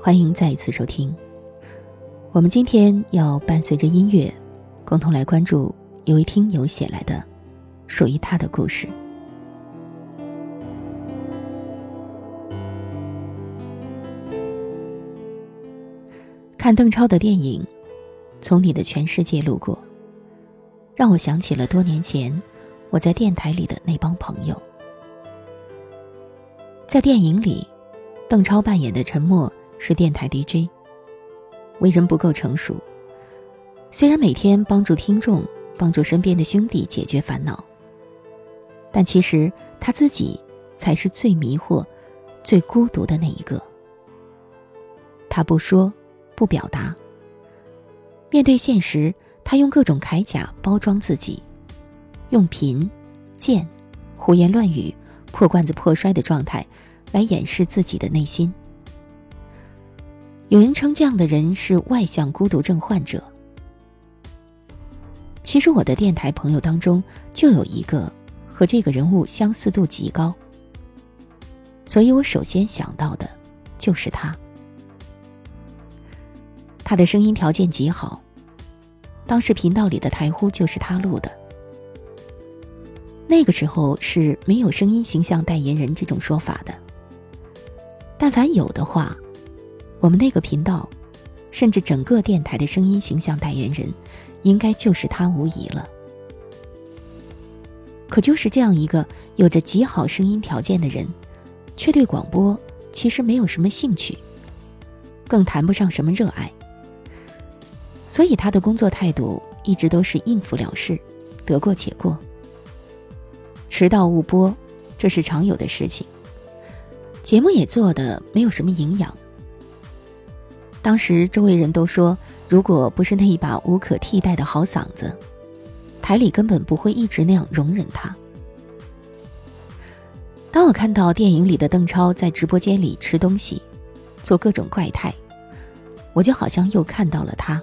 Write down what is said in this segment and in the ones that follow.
欢迎再一次收听。我们今天要伴随着音乐，共同来关注一位听友写来的属于他的故事。看邓超的电影《从你的全世界路过》，让我想起了多年前我在电台里的那帮朋友。在电影里。邓超扮演的陈默是电台 DJ，为人不够成熟。虽然每天帮助听众、帮助身边的兄弟解决烦恼，但其实他自己才是最迷惑、最孤独的那一个。他不说，不表达。面对现实，他用各种铠甲包装自己，用贫、贱、胡言乱语、破罐子破摔的状态。来掩饰自己的内心。有人称这样的人是外向孤独症患者。其实我的电台朋友当中就有一个和这个人物相似度极高，所以我首先想到的就是他。他的声音条件极好，当时频道里的台呼就是他录的。那个时候是没有声音形象代言人这种说法的。但凡有的话，我们那个频道，甚至整个电台的声音形象代言人，应该就是他无疑了。可就是这样一个有着极好声音条件的人，却对广播其实没有什么兴趣，更谈不上什么热爱。所以他的工作态度一直都是应付了事，得过且过。迟到误播，这是常有的事情。节目也做的没有什么营养。当时周围人都说，如果不是那一把无可替代的好嗓子，台里根本不会一直那样容忍他。当我看到电影里的邓超在直播间里吃东西，做各种怪态，我就好像又看到了他。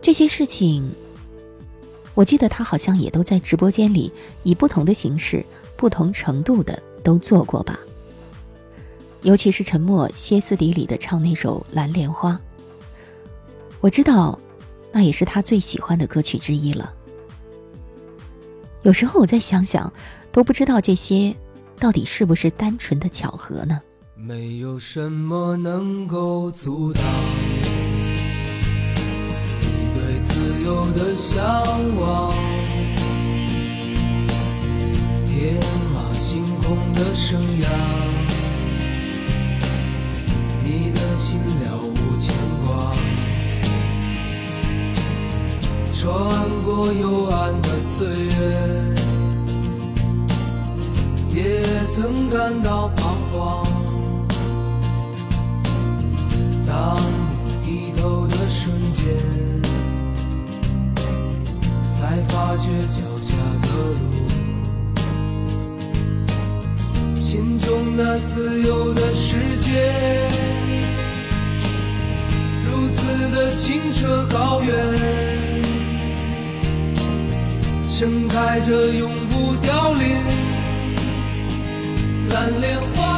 这些事情，我记得他好像也都在直播间里以不同的形式、不同程度的都做过吧。尤其是沉默歇斯底里的唱那首《蓝莲花》，我知道，那也是他最喜欢的歌曲之一了。有时候我再想想，都不知道这些到底是不是单纯的巧合呢？没有什么能够阻挡你对自由的向往，天马行空的生涯。你的心了无牵挂，穿过幽暗的岁月，也曾感到彷徨。当你低头的瞬间，才发觉脚下的路，心中那自由的世界。的清澈高原，盛开着永不凋零蓝莲花。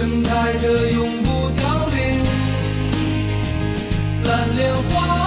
盛开着永不凋零蓝莲花。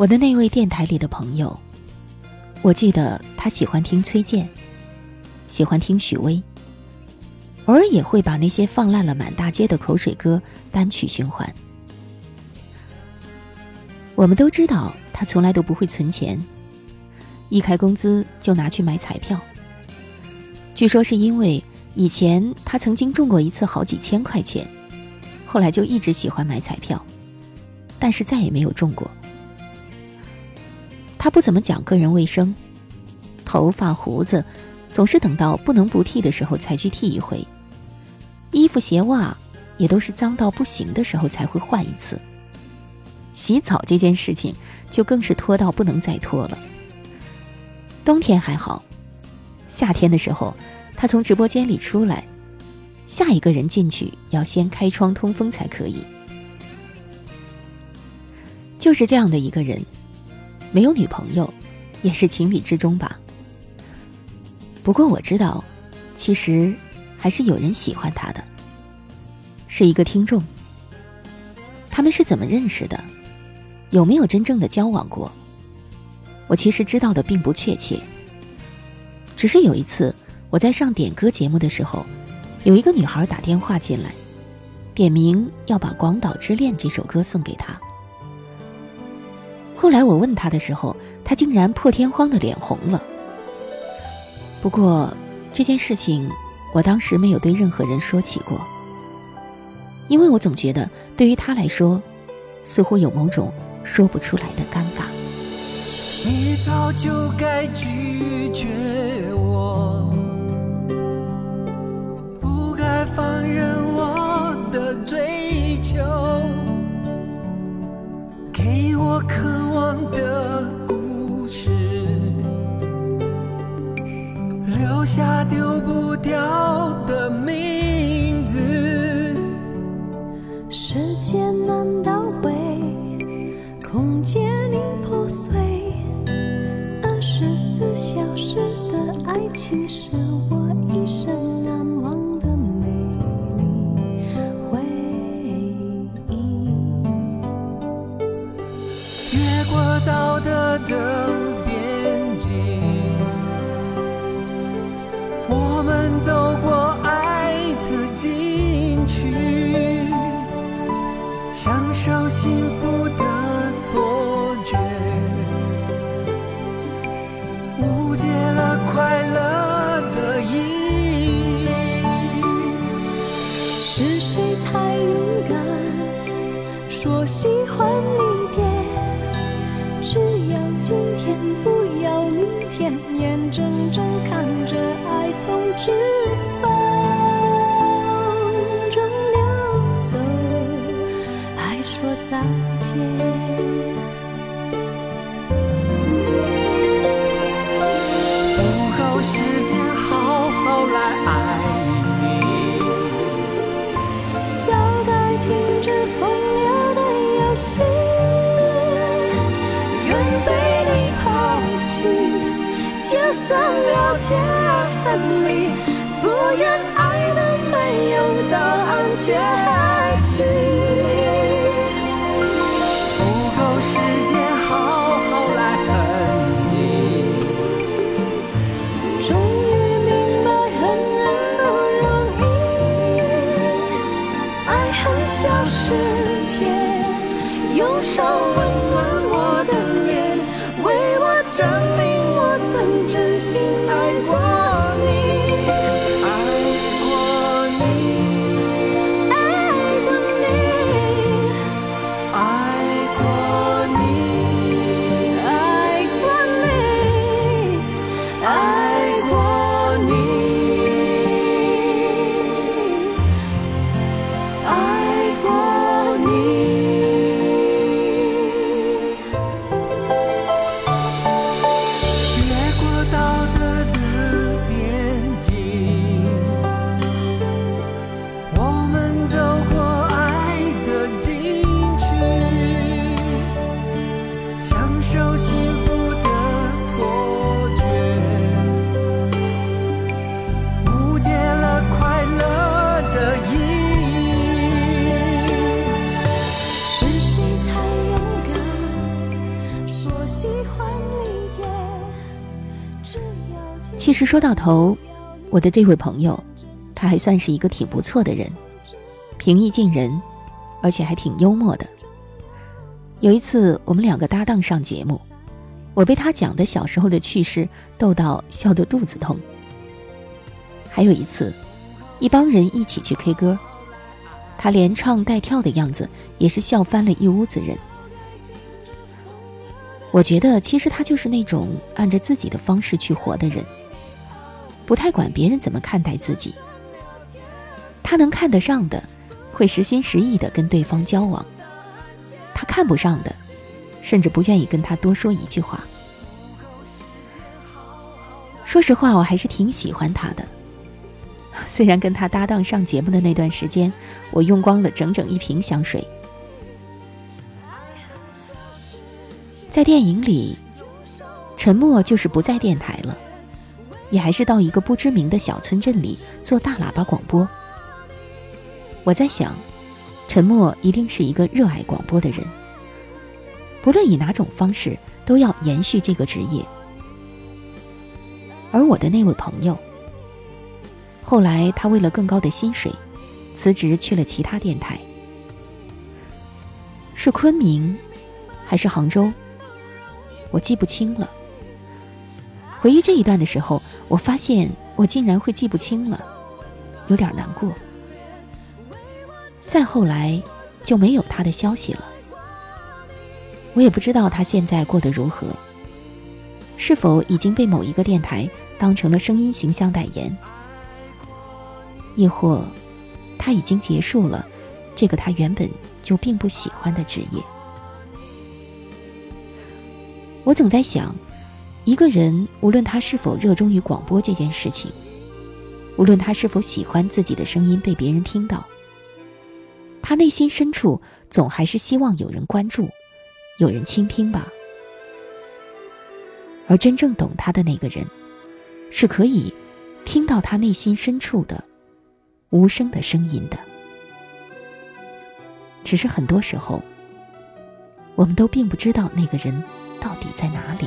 我的那位电台里的朋友，我记得他喜欢听崔健，喜欢听许巍，偶尔也会把那些放烂了满大街的口水歌单曲循环。我们都知道他从来都不会存钱，一开工资就拿去买彩票。据说是因为以前他曾经中过一次好几千块钱，后来就一直喜欢买彩票，但是再也没有中过。他不怎么讲个人卫生，头发胡子总是等到不能不剃的时候才去剃一回，衣服鞋袜也都是脏到不行的时候才会换一次。洗澡这件事情就更是拖到不能再拖了。冬天还好，夏天的时候他从直播间里出来，下一个人进去要先开窗通风才可以。就是这样的一个人。没有女朋友，也是情理之中吧。不过我知道，其实还是有人喜欢他的，是一个听众。他们是怎么认识的？有没有真正的交往过？我其实知道的并不确切。只是有一次我在上点歌节目的时候，有一个女孩打电话进来，点名要把《广岛之恋》这首歌送给他。后来我问他的时候，他竟然破天荒的脸红了。不过这件事情，我当时没有对任何人说起过，因为我总觉得对于他来说，似乎有某种说不出来的尴尬。你早就该拒绝就算了解而分离，不愿爱的没有答案结局。其实说到头，我的这位朋友，他还算是一个挺不错的人，平易近人，而且还挺幽默的。有一次我们两个搭档上节目，我被他讲的小时候的趣事逗到笑得肚子痛。还有一次，一帮人一起去 K 歌，他连唱带跳的样子也是笑翻了一屋子人。我觉得其实他就是那种按着自己的方式去活的人。不太管别人怎么看待自己，他能看得上的，会实心实意的跟对方交往；他看不上的，甚至不愿意跟他多说一句话。说实话，我还是挺喜欢他的。虽然跟他搭档上节目的那段时间，我用光了整整一瓶香水。在电影里，沉默就是不在电台了。也还是到一个不知名的小村镇里做大喇叭广播。我在想，陈默一定是一个热爱广播的人，不论以哪种方式，都要延续这个职业。而我的那位朋友，后来他为了更高的薪水，辞职去了其他电台，是昆明，还是杭州？我记不清了。回忆这一段的时候，我发现我竟然会记不清了，有点难过。再后来就没有他的消息了，我也不知道他现在过得如何，是否已经被某一个电台当成了声音形象代言，亦或他已经结束了这个他原本就并不喜欢的职业。我总在想。一个人无论他是否热衷于广播这件事情，无论他是否喜欢自己的声音被别人听到，他内心深处总还是希望有人关注，有人倾听吧。而真正懂他的那个人，是可以听到他内心深处的无声的声音的。只是很多时候，我们都并不知道那个人到底在哪里。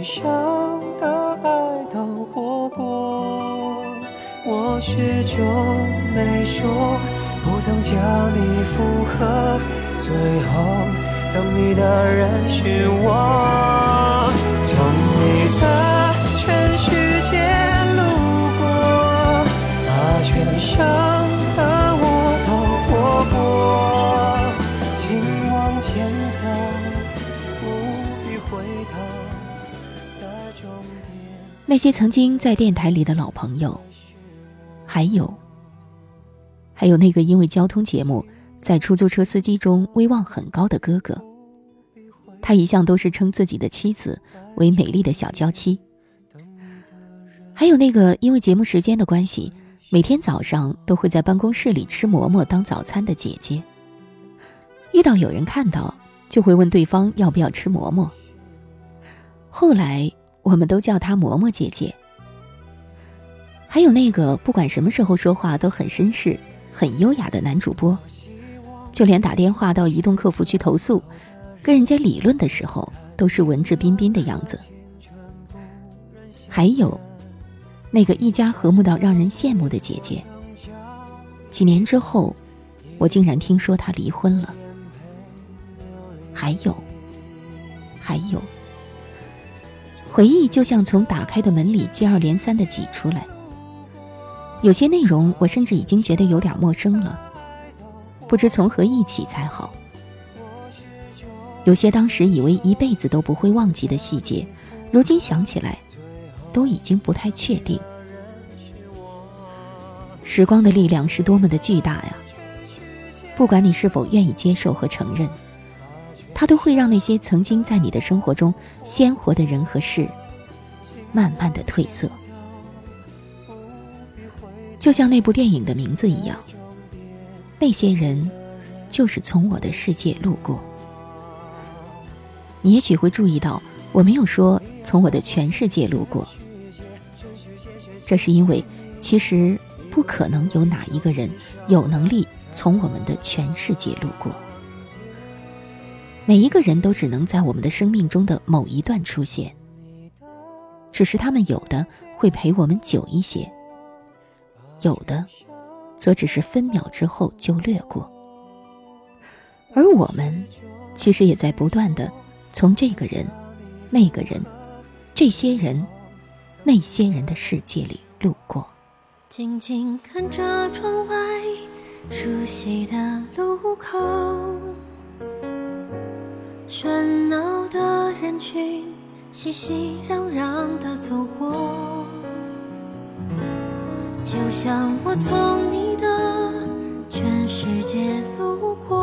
把全生的爱都活过，我始终没说。不曾将你附和，最后等你的人是我。那些曾经在电台里的老朋友，还有。还有那个因为交通节目在出租车司机中威望很高的哥哥，他一向都是称自己的妻子为美丽的小娇妻。还有那个因为节目时间的关系，每天早上都会在办公室里吃馍馍当早餐的姐姐。遇到有人看到，就会问对方要不要吃馍馍。后来我们都叫她嬷嬷姐姐。还有那个不管什么时候说话都很绅士。很优雅的男主播，就连打电话到移动客服去投诉，跟人家理论的时候，都是文质彬彬的样子。还有，那个一家和睦到让人羡慕的姐姐，几年之后，我竟然听说她离婚了。还有，还有，回忆就像从打开的门里接二连三的挤出来。有些内容，我甚至已经觉得有点陌生了，不知从何忆起才好。有些当时以为一辈子都不会忘记的细节，如今想起来，都已经不太确定。时光的力量是多么的巨大呀！不管你是否愿意接受和承认，它都会让那些曾经在你的生活中鲜活的人和事，慢慢的褪色。就像那部电影的名字一样，那些人就是从我的世界路过。你也许会注意到，我没有说从我的全世界路过，这是因为其实不可能有哪一个人有能力从我们的全世界路过。每一个人都只能在我们的生命中的某一段出现，只是他们有的会陪我们久一些。有的，则只是分秒之后就掠过，而我们，其实也在不断的从这个人、那个人、这些人、那些人的世界里路过。静静看着窗外熟悉的路口，喧闹的人群熙熙攘攘的走过。就像我从你的全世界路过，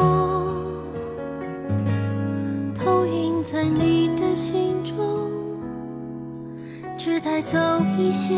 投影在你的心中，只带走一些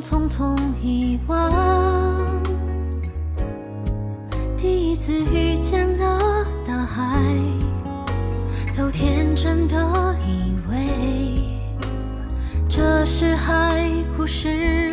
匆匆遗忘。第一次遇见了大海，都天真的以为这是海枯石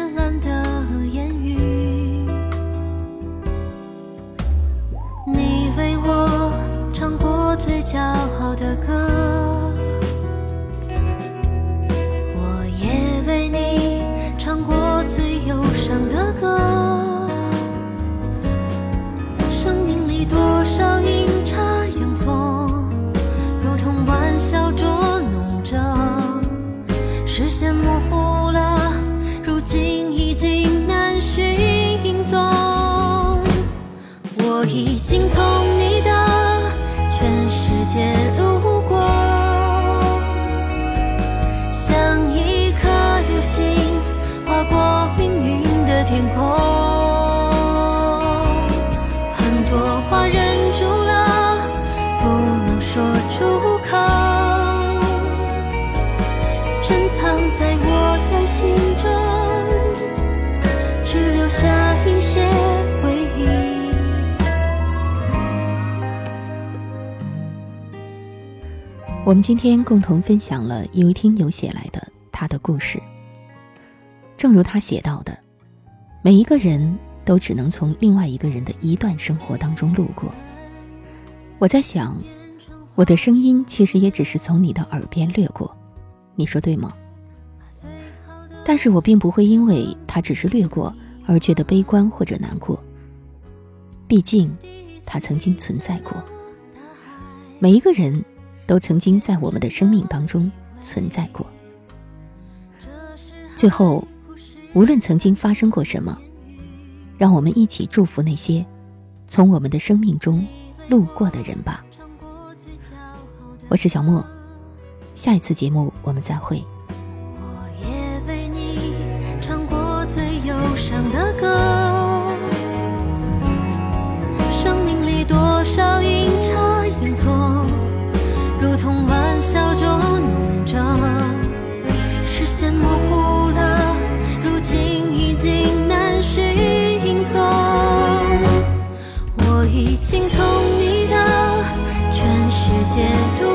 我们今天共同分享了一位听友写来的他的故事。正如他写到的，每一个人都只能从另外一个人的一段生活当中路过。我在想，我的声音其实也只是从你的耳边掠过，你说对吗？但是我并不会因为他只是掠过而觉得悲观或者难过。毕竟，他曾经存在过。每一个人。都曾经在我们的生命当中存在过。最后，无论曾经发生过什么，让我们一起祝福那些从我们的生命中路过的人吧。我是小莫，下一次节目我们再会。陷入